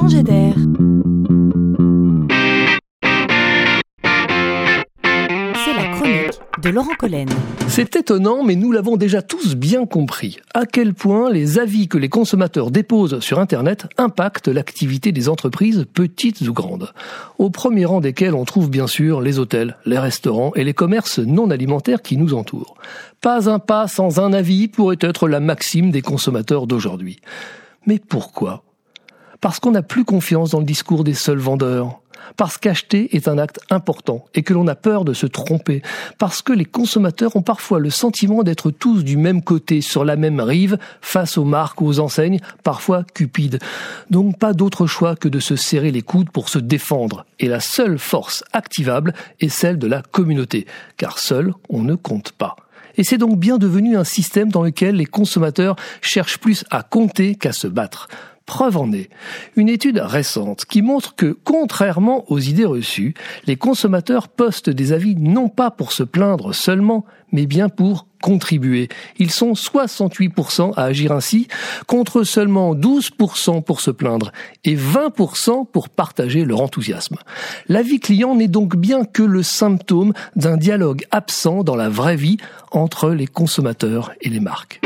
C'est la chronique de Laurent Collen. C'est étonnant, mais nous l'avons déjà tous bien compris, à quel point les avis que les consommateurs déposent sur Internet impactent l'activité des entreprises, petites ou grandes. Au premier rang desquels on trouve bien sûr les hôtels, les restaurants et les commerces non alimentaires qui nous entourent. Pas un pas sans un avis pourrait être la maxime des consommateurs d'aujourd'hui. Mais pourquoi? Parce qu'on n'a plus confiance dans le discours des seuls vendeurs parce qu'acheter est un acte important et que l'on a peur de se tromper, parce que les consommateurs ont parfois le sentiment d'être tous du même côté, sur la même rive, face aux marques, aux enseignes, parfois cupides. Donc pas d'autre choix que de se serrer les coudes pour se défendre. Et la seule force activable est celle de la communauté, car seul on ne compte pas. Et c'est donc bien devenu un système dans lequel les consommateurs cherchent plus à compter qu'à se battre. Preuve en est une étude récente qui montre que, contrairement aux idées reçues, les consommateurs postent des avis non pas pour se plaindre seulement, mais bien pour contribuer. Ils sont 68% à agir ainsi, contre seulement 12% pour se plaindre et 20% pour partager leur enthousiasme. L'avis client n'est donc bien que le symptôme d'un dialogue absent dans la vraie vie entre les consommateurs et les marques.